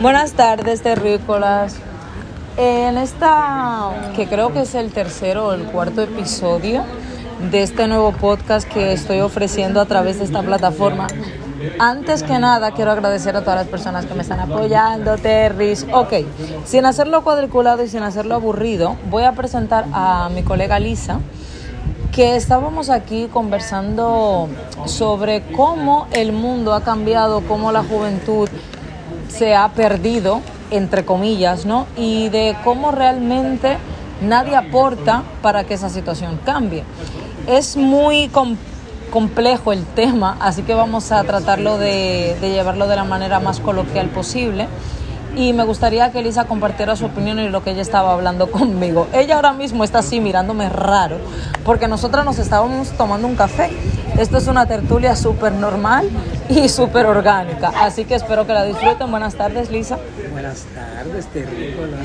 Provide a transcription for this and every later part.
Buenas tardes, terrícolas. En esta, que creo que es el tercero o el cuarto episodio de este nuevo podcast que estoy ofreciendo a través de esta plataforma. Antes que nada, quiero agradecer a todas las personas que me están apoyando, Terris. Ok, sin hacerlo cuadriculado y sin hacerlo aburrido, voy a presentar a mi colega Lisa, que estábamos aquí conversando sobre cómo el mundo ha cambiado, cómo la juventud se ha perdido, entre comillas, ¿no? Y de cómo realmente nadie aporta para que esa situación cambie. Es muy complejo el tema, así que vamos a tratarlo de, de llevarlo de la manera más coloquial posible y me gustaría que Elisa compartiera su opinión y lo que ella estaba hablando conmigo. Ella ahora mismo está así mirándome raro porque nosotras nos estábamos tomando un café. Esto es una tertulia súper normal y súper orgánica, así que espero que la disfruten. Buenas tardes, Lisa. Buenas tardes, terrícola.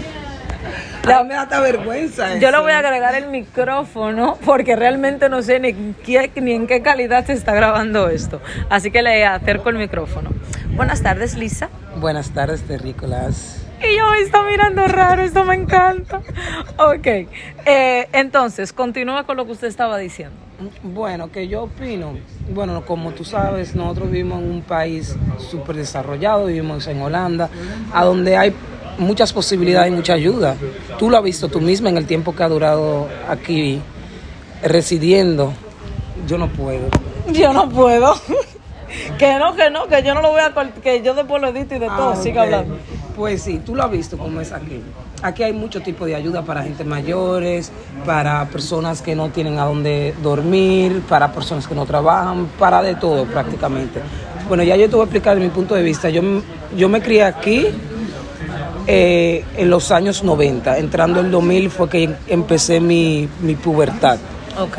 La, me da hasta vergüenza. Yo le voy a agregar el micrófono porque realmente no sé ni, qué, ni en qué calidad se está grabando esto. Así que le acerco el micrófono. Buenas tardes, Lisa. Buenas tardes, terrícolas. Y yo me está mirando raro, esto me encanta. Ok, eh, entonces, continúa con lo que usted estaba diciendo. Bueno, que yo opino, bueno, como tú sabes, nosotros vivimos en un país súper desarrollado, vivimos en Holanda, a donde hay muchas posibilidades y mucha ayuda. Tú lo has visto tú misma en el tiempo que ha durado aquí residiendo. Yo no puedo. Yo no puedo. que no, que no, que yo no lo voy a que yo después lo edito y de todo, ah, siga hablando. Pues sí, tú lo has visto como es aquí. Aquí hay mucho tipo de ayuda para gente mayores, para personas que no tienen a dónde dormir, para personas que no trabajan, para de todo prácticamente. Bueno, ya yo te voy a explicar de mi punto de vista. Yo, yo me crié aquí eh, en los años 90. Entrando el 2000 fue que empecé mi, mi pubertad. Ok.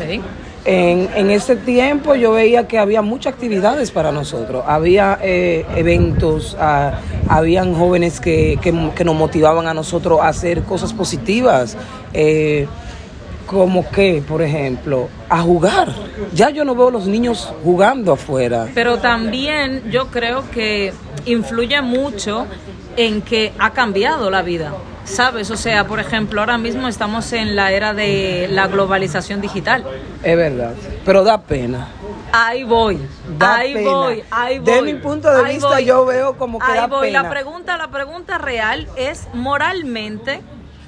En, ese tiempo yo veía que había muchas actividades para nosotros, había eh, eventos, ah, habían jóvenes que, nos motivaban a nosotros a hacer cosas positivas, eh, como que, por ejemplo, a jugar. Ya yo no veo los niños jugando afuera. Pero también yo creo que influye mucho en que ha cambiado la vida. ¿Sabes? O sea, por ejemplo, ahora mismo estamos en la era de la globalización digital. Es verdad, pero da pena. Ahí voy, ahí voy, ahí voy. De mi punto de vista yo veo como que ahí voy. La pregunta, la pregunta real es moralmente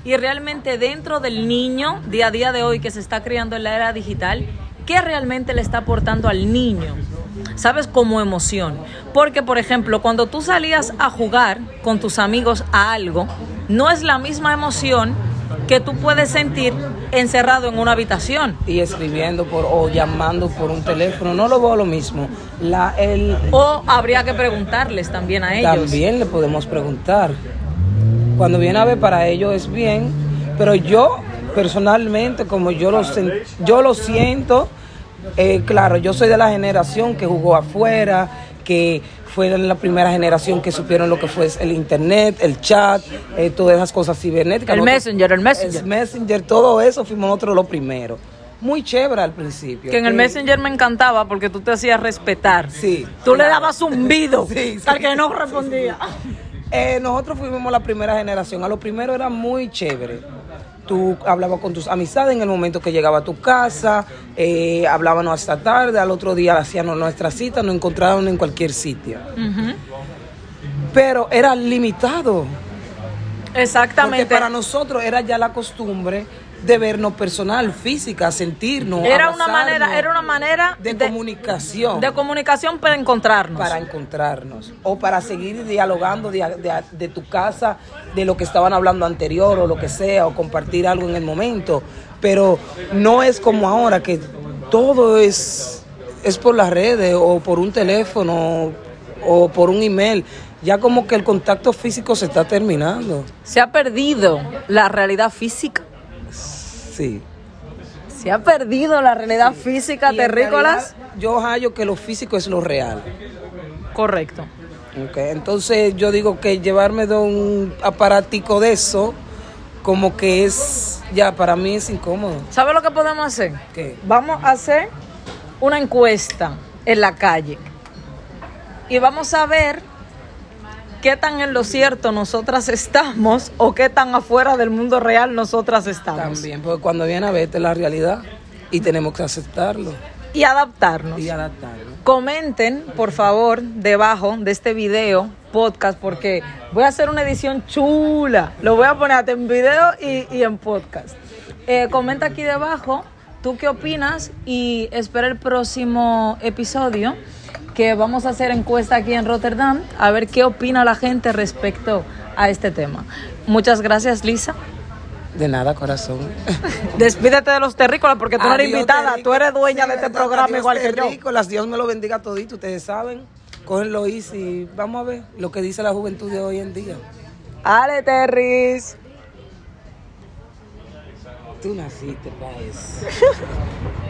y realmente dentro del niño día a día de hoy que se está criando en la era digital, ¿qué realmente le está aportando al niño? ¿Sabes? Como emoción. Porque, por ejemplo, cuando tú salías a jugar con tus amigos a algo, no es la misma emoción que tú puedes sentir encerrado en una habitación. Y escribiendo por, o llamando por un teléfono, no lo veo lo mismo. La, el, o habría que preguntarles también a ellos. También le podemos preguntar. Cuando viene a ver para ellos es bien, pero yo personalmente, como yo lo, yo lo siento, eh, claro, yo soy de la generación que jugó afuera, que fue la primera generación que supieron lo que fue el internet, el chat, eh, todas esas cosas cibernéticas. El messenger, el messenger. El messenger, todo eso fuimos nosotros los primeros. Muy chévere al principio. Que en el messenger me encantaba porque tú te hacías respetar. Sí. Tú le dabas zumbido sí, al que no respondía. Eh, nosotros fuimos la primera generación. A lo primero era muy chévere tú hablabas con tus amistades en el momento que llegaba a tu casa, eh, hablábamos hasta tarde, al otro día hacíamos nuestra cita, nos encontrábamos en cualquier sitio. Pero era limitado. Exactamente. Porque para nosotros era ya la costumbre de vernos personal, física, sentirnos. Era una manera, era una manera de, comunicación. De comunicación para encontrarnos. Para encontrarnos. O para seguir dialogando de, tu casa, de lo que estaban hablando anterior o lo que sea, o compartir algo en el momento. Pero no es como ahora que todo es, es por las redes o por un teléfono o por un email ya como que el contacto físico se está terminando. Se ha perdido la realidad física. Sí. Se ha perdido la realidad física terrícolas. Yo hallo que lo físico es lo real. Correcto. Okay, entonces yo digo que llevarme de un aparatico de eso, como que es, ya para mí es incómodo. ¿Sabe lo que podemos hacer? ¿Qué? Vamos a hacer una encuesta en la calle y vamos a ver qué tan en lo cierto nosotras estamos o qué tan afuera del mundo real nosotras estamos. También, porque cuando viene a verte la realidad y tenemos que aceptarlo Y adaptarnos. y adaptarlo. Comenten, por favor, debajo de este video, podcast, porque voy a hacer una edición chula. Lo voy a poner hasta en video y, y en podcast. Eh, comenta aquí debajo, tú qué opinas y espera el próximo episodio que vamos a hacer encuesta aquí en Rotterdam a ver qué opina la gente respecto a este tema. Muchas gracias, Lisa. De nada, corazón. Despídete de los terrícolas porque tú no eres invitada, tú eres dueña Sí, de este programa adiós, igual que yo. terrícolas. Dios me lo bendiga todito, ustedes saben. Cógenlo easy. Vamos a ver lo que dice la juventud de hoy en día. Ale, Terris. Tú naciste para eso.